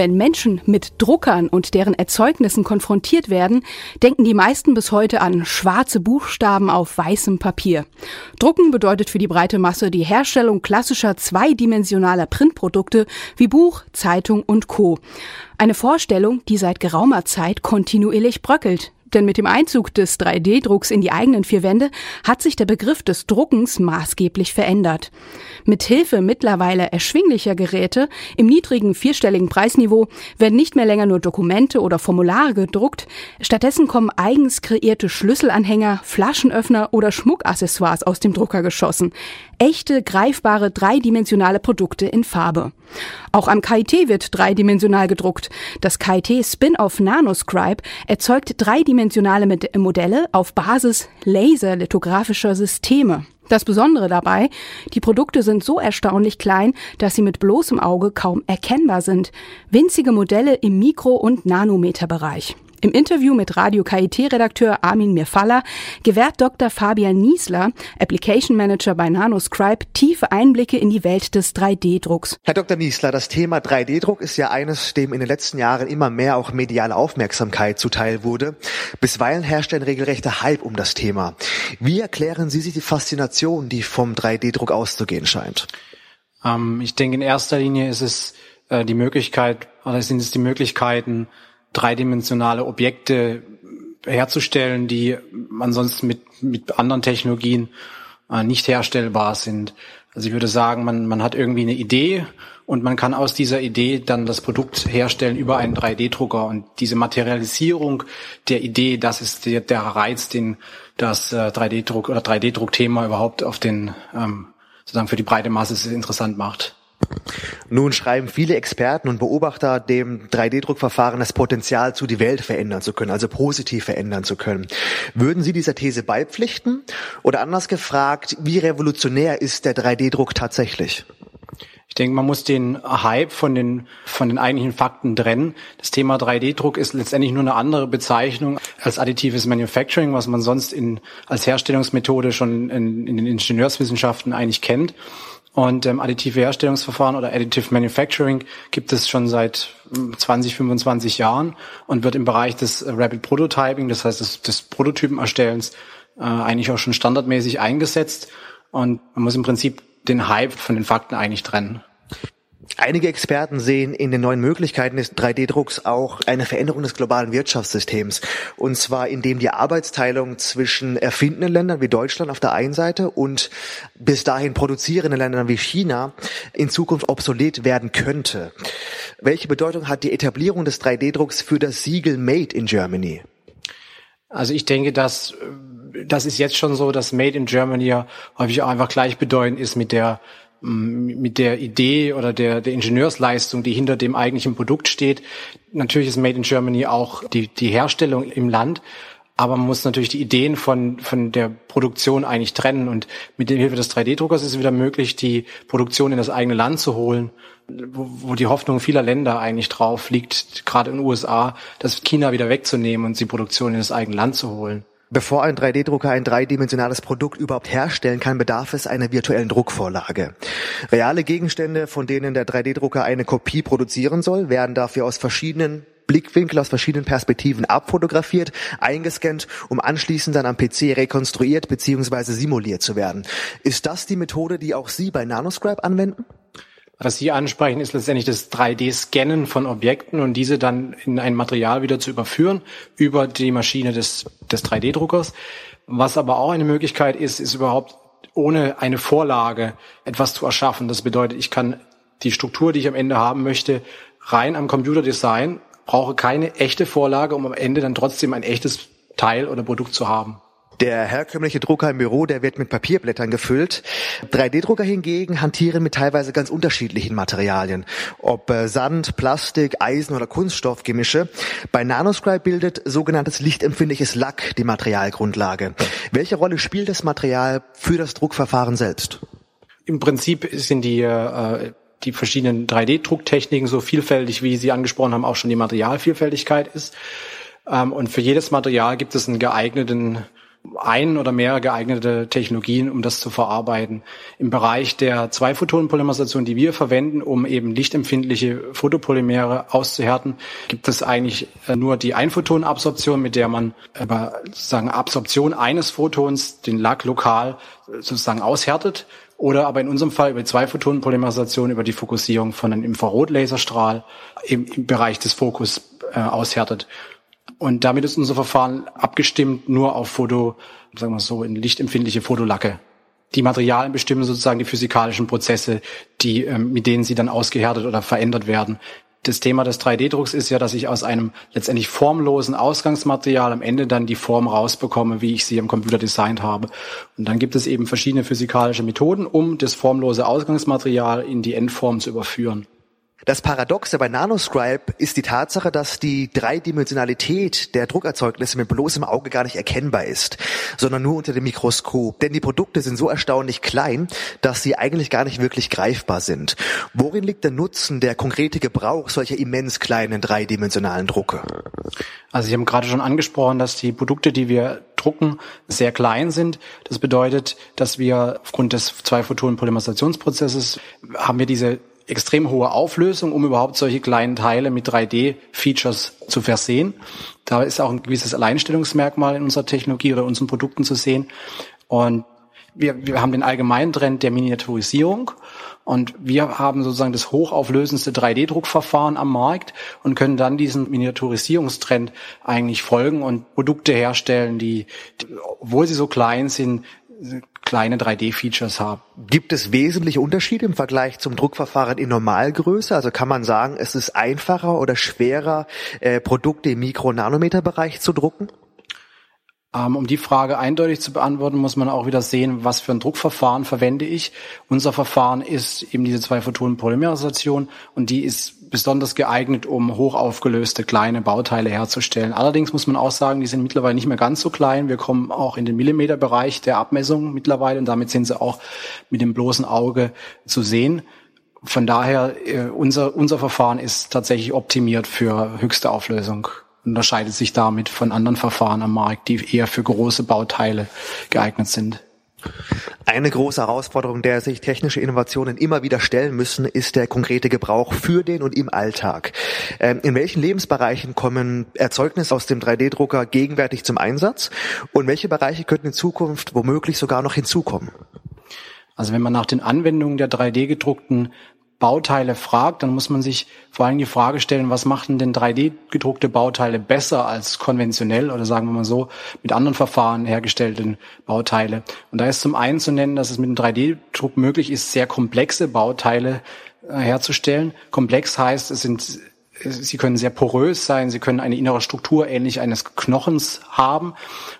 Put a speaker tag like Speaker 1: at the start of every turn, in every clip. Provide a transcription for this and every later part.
Speaker 1: Wenn Menschen mit Druckern und deren Erzeugnissen konfrontiert werden, denken die meisten bis heute an schwarze Buchstaben auf weißem Papier. Drucken bedeutet für die breite Masse die Herstellung klassischer zweidimensionaler Printprodukte wie Buch, Zeitung und Co. Eine Vorstellung, die seit geraumer Zeit kontinuierlich bröckelt. Denn mit dem Einzug des 3D-Drucks in die eigenen vier Wände hat sich der Begriff des Druckens maßgeblich verändert. Mit Hilfe mittlerweile erschwinglicher Geräte im niedrigen vierstelligen Preisniveau werden nicht mehr länger nur Dokumente oder Formulare gedruckt, stattdessen kommen eigens kreierte Schlüsselanhänger, Flaschenöffner oder Schmuckaccessoires aus dem Drucker geschossen. Echte, greifbare, dreidimensionale Produkte in Farbe. Auch am KIT wird dreidimensional gedruckt. Das KIT Spin-off Nanoscribe erzeugt dreidimensionale Modelle auf Basis laserlithografischer Systeme. Das Besondere dabei, die Produkte sind so erstaunlich klein, dass sie mit bloßem Auge kaum erkennbar sind. Winzige Modelle im Mikro- und Nanometerbereich. Im Interview mit Radio KIT-Redakteur Armin Mirfalla gewährt Dr. Fabian Niesler, Application Manager bei Nanoscribe, tiefe Einblicke in die Welt des 3D-Drucks.
Speaker 2: Herr Dr. Niesler, das Thema 3D-Druck ist ja eines, dem in den letzten Jahren immer mehr auch mediale Aufmerksamkeit zuteil wurde. Bisweilen herrscht ein regelrechter Hype um das Thema. Wie erklären Sie sich die Faszination, die vom 3D-Druck auszugehen scheint?
Speaker 3: Ähm, ich denke, in erster Linie ist es äh, die Möglichkeit, oder sind es die Möglichkeiten, dreidimensionale Objekte herzustellen, die ansonsten mit, mit anderen Technologien äh, nicht herstellbar sind. Also ich würde sagen, man, man hat irgendwie eine Idee und man kann aus dieser Idee dann das Produkt herstellen über einen 3D-Drucker. Und diese Materialisierung der Idee, das ist der, der Reiz, den das äh, 3D-Druck oder 3D-Druckthema überhaupt auf den ähm, sozusagen für die breite Masse interessant macht.
Speaker 2: Nun schreiben viele Experten und Beobachter dem 3D-Druckverfahren das Potenzial zu, die Welt verändern zu können, also positiv verändern zu können. Würden Sie dieser These beipflichten? Oder anders gefragt, wie revolutionär ist der 3D-Druck tatsächlich?
Speaker 3: Ich denke, man muss den Hype von den, von den eigentlichen Fakten trennen. Das Thema 3D-Druck ist letztendlich nur eine andere Bezeichnung als additives Manufacturing, was man sonst in, als Herstellungsmethode schon in, in den Ingenieurswissenschaften eigentlich kennt. Und ähm, additive Herstellungsverfahren oder Additive Manufacturing gibt es schon seit 20, hm, 25 Jahren und wird im Bereich des äh, Rapid Prototyping, das heißt des, des Prototypenerstellens, äh, eigentlich auch schon standardmäßig eingesetzt. Und man muss im Prinzip den Hype von den Fakten eigentlich trennen.
Speaker 2: Einige Experten sehen in den neuen Möglichkeiten des 3D-Drucks auch eine Veränderung des globalen Wirtschaftssystems. Und zwar indem die Arbeitsteilung zwischen erfindenden Ländern wie Deutschland auf der einen Seite und bis dahin produzierenden Ländern wie China in Zukunft obsolet werden könnte. Welche Bedeutung hat die Etablierung des 3D-Drucks für das Siegel Made in Germany?
Speaker 3: Also ich denke, dass das ist jetzt schon so, dass Made in Germany ja häufig auch einfach gleichbedeutend ist mit der mit der Idee oder der, der Ingenieursleistung, die hinter dem eigentlichen Produkt steht. Natürlich ist Made in Germany auch die, die Herstellung im Land, aber man muss natürlich die Ideen von, von der Produktion eigentlich trennen. Und mit der Hilfe des 3D-Druckers ist es wieder möglich, die Produktion in das eigene Land zu holen, wo, wo die Hoffnung vieler Länder eigentlich drauf liegt, gerade in den USA, das China wieder wegzunehmen und die Produktion in das eigene Land zu holen.
Speaker 2: Bevor ein 3D-Drucker ein dreidimensionales Produkt überhaupt herstellen kann, bedarf es einer virtuellen Druckvorlage. Reale Gegenstände, von denen der 3D-Drucker eine Kopie produzieren soll, werden dafür aus verschiedenen Blickwinkel aus verschiedenen Perspektiven abfotografiert, eingescannt, um anschließend dann am PC rekonstruiert bzw. simuliert zu werden. Ist das die Methode, die auch Sie bei Nanoscribe anwenden?
Speaker 3: Was Sie ansprechen, ist letztendlich das 3D-Scannen von Objekten und diese dann in ein Material wieder zu überführen über die Maschine des, des 3D-Druckers. Was aber auch eine Möglichkeit ist, ist überhaupt ohne eine Vorlage etwas zu erschaffen. Das bedeutet, ich kann die Struktur, die ich am Ende haben möchte, rein am Computer design, brauche keine echte Vorlage, um am Ende dann trotzdem ein echtes Teil oder Produkt zu haben.
Speaker 2: Der herkömmliche Drucker im Büro, der wird mit Papierblättern gefüllt. 3D-Drucker hingegen hantieren mit teilweise ganz unterschiedlichen Materialien. Ob äh, Sand, Plastik, Eisen oder Kunststoffgemische. Bei Nanoscribe bildet sogenanntes lichtempfindliches Lack die Materialgrundlage. Welche Rolle spielt das Material für das Druckverfahren selbst?
Speaker 3: Im Prinzip sind die äh, die verschiedenen 3D-Drucktechniken so vielfältig, wie Sie angesprochen haben, auch schon die Materialvielfältigkeit ist. Ähm, und für jedes Material gibt es einen geeigneten ein oder mehr geeignete Technologien, um das zu verarbeiten. Im Bereich der Zwei-Photonen-Polymerisation, die wir verwenden, um eben lichtempfindliche Photopolymere auszuhärten, gibt es eigentlich äh, nur die Einphotonabsorption, mit der man über sozusagen Absorption eines Photons den Lack lokal sozusagen aushärtet oder aber in unserem Fall über die Zwei-Photonen-Polymerisation, über die Fokussierung von einem Infrarotlaserstrahl im, im Bereich des Fokus äh, aushärtet. Und damit ist unser Verfahren abgestimmt nur auf Foto, sagen wir so, in lichtempfindliche Fotolacke. Die Materialien bestimmen sozusagen die physikalischen Prozesse, die, ähm, mit denen sie dann ausgehärtet oder verändert werden. Das Thema des 3D-Drucks ist ja, dass ich aus einem letztendlich formlosen Ausgangsmaterial am Ende dann die Form rausbekomme, wie ich sie am Computer designt habe. Und dann gibt es eben verschiedene physikalische Methoden, um das formlose Ausgangsmaterial in die Endform zu überführen.
Speaker 2: Das Paradoxe bei Nanoscribe ist die Tatsache, dass die Dreidimensionalität der Druckerzeugnisse mit bloßem Auge gar nicht erkennbar ist, sondern nur unter dem Mikroskop. Denn die Produkte sind so erstaunlich klein, dass sie eigentlich gar nicht wirklich greifbar sind. Worin liegt der Nutzen, der konkrete Gebrauch solcher immens kleinen dreidimensionalen Drucke?
Speaker 3: Also Sie haben gerade schon angesprochen, dass die Produkte, die wir drucken, sehr klein sind. Das bedeutet, dass wir aufgrund des Zwei-Photonen-Polymerisationsprozesses haben wir diese extrem hohe Auflösung, um überhaupt solche kleinen Teile mit 3D-Features zu versehen. Da ist auch ein gewisses Alleinstellungsmerkmal in unserer Technologie oder unseren Produkten zu sehen. Und wir, wir haben den allgemeinen Trend der Miniaturisierung und wir haben sozusagen das hochauflösendste 3D-Druckverfahren am Markt und können dann diesen Miniaturisierungstrend eigentlich folgen und Produkte herstellen, die, obwohl sie so klein sind, kleine 3D-Features haben.
Speaker 2: Gibt es wesentliche Unterschiede im Vergleich zum Druckverfahren in Normalgröße? Also kann man sagen, es ist einfacher oder schwerer, äh, Produkte im Mikro-Nanometer-Bereich zu drucken?
Speaker 3: Ähm, um die Frage eindeutig zu beantworten, muss man auch wieder sehen, was für ein Druckverfahren verwende ich. Unser Verfahren ist eben diese zwei Photonen Polymerisation und die ist besonders geeignet, um hochaufgelöste kleine Bauteile herzustellen. Allerdings muss man auch sagen, die sind mittlerweile nicht mehr ganz so klein. Wir kommen auch in den Millimeterbereich der Abmessung mittlerweile und damit sind sie auch mit dem bloßen Auge zu sehen. Von daher, äh, unser, unser Verfahren ist tatsächlich optimiert für höchste Auflösung unterscheidet sich damit von anderen Verfahren am Markt, die eher für große Bauteile geeignet sind.
Speaker 2: Eine große Herausforderung, der sich technische Innovationen immer wieder stellen müssen, ist der konkrete Gebrauch für den und im Alltag. Ähm, in welchen Lebensbereichen kommen Erzeugnisse aus dem 3D-Drucker gegenwärtig zum Einsatz und welche Bereiche könnten in Zukunft womöglich sogar noch hinzukommen?
Speaker 3: Also wenn man nach den Anwendungen der 3D gedruckten Bauteile fragt, dann muss man sich vor allem die Frage stellen, was machen denn 3D gedruckte Bauteile besser als konventionell oder sagen wir mal so mit anderen Verfahren hergestellten Bauteile. Und da ist zum einen zu nennen, dass es mit dem 3D-Druck möglich ist, sehr komplexe Bauteile äh, herzustellen. Komplex heißt, es sind sie können sehr porös sein, sie können eine innere Struktur ähnlich eines Knochens haben.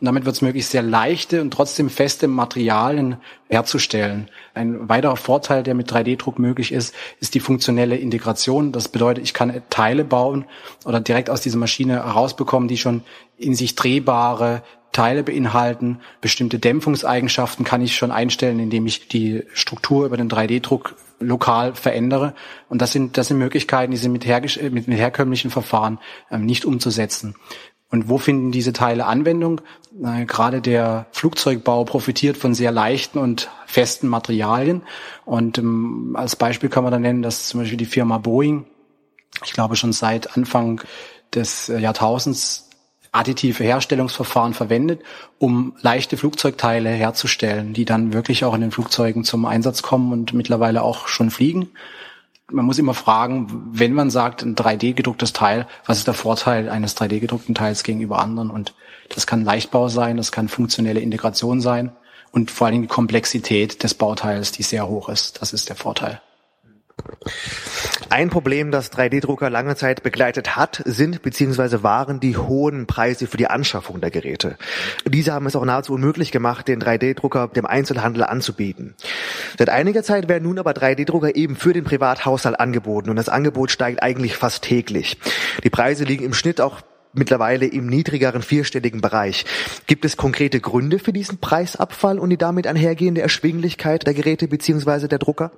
Speaker 3: Und damit wird es möglich, sehr leichte und trotzdem feste Materialien herzustellen. Ein weiterer Vorteil, der mit 3D-Druck möglich ist, ist die funktionelle Integration. Das bedeutet, ich kann Teile bauen oder direkt aus dieser Maschine herausbekommen, die schon in sich drehbare Teile beinhalten. Bestimmte Dämpfungseigenschaften kann ich schon einstellen, indem ich die Struktur über den 3D-Druck lokal verändere. Und das sind, das sind Möglichkeiten, die sind mit, her, mit, mit herkömmlichen Verfahren ähm, nicht umzusetzen. Und wo finden diese Teile Anwendung? Äh, gerade der Flugzeugbau profitiert von sehr leichten und festen Materialien. Und ähm, als Beispiel kann man da nennen, dass zum Beispiel die Firma Boeing, ich glaube schon seit Anfang des äh, Jahrtausends additive Herstellungsverfahren verwendet, um leichte Flugzeugteile herzustellen, die dann wirklich auch in den Flugzeugen zum Einsatz kommen und mittlerweile auch schon fliegen. Man muss immer fragen, wenn man sagt, ein 3D gedrucktes Teil, was ist der Vorteil eines 3D gedruckten Teils gegenüber anderen? Und das kann Leichtbau sein, das kann funktionelle Integration sein und vor allen Dingen die Komplexität des Bauteils, die sehr hoch ist. Das ist der Vorteil.
Speaker 2: Ein Problem, das 3D-Drucker lange Zeit begleitet hat, sind bzw. waren die hohen Preise für die Anschaffung der Geräte. Diese haben es auch nahezu unmöglich gemacht, den 3D-Drucker dem Einzelhandel anzubieten. Seit einiger Zeit werden nun aber 3D-Drucker eben für den Privathaushalt angeboten und das Angebot steigt eigentlich fast täglich. Die Preise liegen im Schnitt auch mittlerweile im niedrigeren vierstelligen Bereich. Gibt es konkrete Gründe für diesen Preisabfall und die damit einhergehende Erschwinglichkeit der Geräte bzw. der Drucker?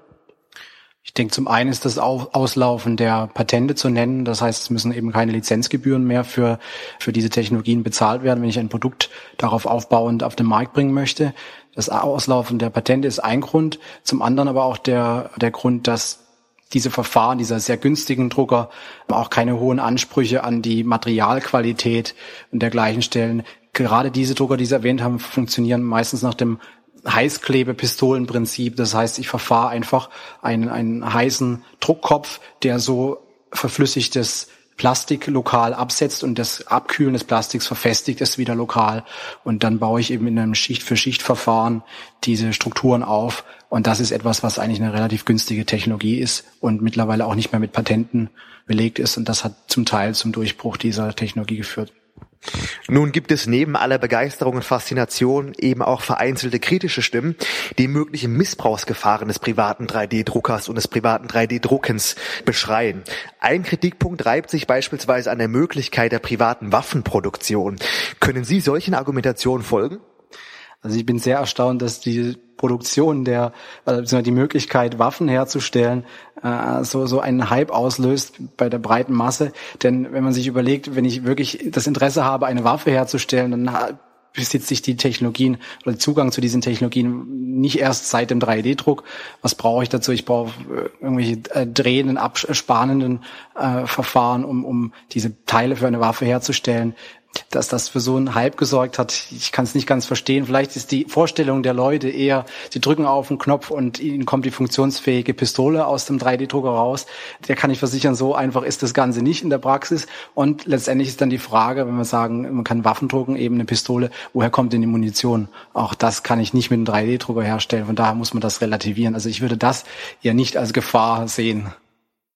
Speaker 3: Ich denke, zum einen ist das Auslaufen der Patente zu nennen. Das heißt, es müssen eben keine Lizenzgebühren mehr für, für diese Technologien bezahlt werden, wenn ich ein Produkt darauf aufbauend auf den Markt bringen möchte. Das Auslaufen der Patente ist ein Grund. Zum anderen aber auch der, der Grund, dass diese Verfahren dieser sehr günstigen Drucker auch keine hohen Ansprüche an die Materialqualität und dergleichen stellen. Gerade diese Drucker, die Sie erwähnt haben, funktionieren meistens nach dem Heißklebepistolenprinzip. Das heißt, ich verfahre einfach einen, einen heißen Druckkopf, der so verflüssigtes Plastik lokal absetzt und das Abkühlen des Plastiks verfestigt es wieder lokal. Und dann baue ich eben in einem Schicht-für-Schicht-Verfahren diese Strukturen auf. Und das ist etwas, was eigentlich eine relativ günstige Technologie ist und mittlerweile auch nicht mehr mit Patenten belegt ist. Und das hat zum Teil zum Durchbruch dieser Technologie geführt.
Speaker 2: Nun gibt es neben aller Begeisterung und Faszination eben auch vereinzelte kritische Stimmen, die mögliche Missbrauchsgefahren des privaten 3D-Druckers und des privaten 3D-Druckens beschreien. Ein Kritikpunkt reibt sich beispielsweise an der Möglichkeit der privaten Waffenproduktion. Können Sie solchen Argumentationen folgen?
Speaker 3: Also ich bin sehr erstaunt, dass die Produktion der, also die Möglichkeit, Waffen herzustellen, äh, so, so einen Hype auslöst bei der breiten Masse. Denn wenn man sich überlegt, wenn ich wirklich das Interesse habe, eine Waffe herzustellen, dann besitze ich die Technologien oder Zugang zu diesen Technologien nicht erst seit dem 3D-Druck. Was brauche ich dazu? Ich brauche äh, irgendwelche äh, drehenden, abspanenden äh, Verfahren, um, um diese Teile für eine Waffe herzustellen dass das für so einen Hype gesorgt hat. Ich kann es nicht ganz verstehen. Vielleicht ist die Vorstellung der Leute eher, sie drücken auf den Knopf und ihnen kommt die funktionsfähige Pistole aus dem 3D-Drucker raus. Der kann ich versichern, so einfach ist das Ganze nicht in der Praxis. Und letztendlich ist dann die Frage, wenn wir sagen, man kann Waffen drucken, eben eine Pistole, woher kommt denn die Munition? Auch das kann ich nicht mit einem 3D-Drucker herstellen. Von daher muss man das relativieren. Also ich würde das ja nicht als Gefahr sehen.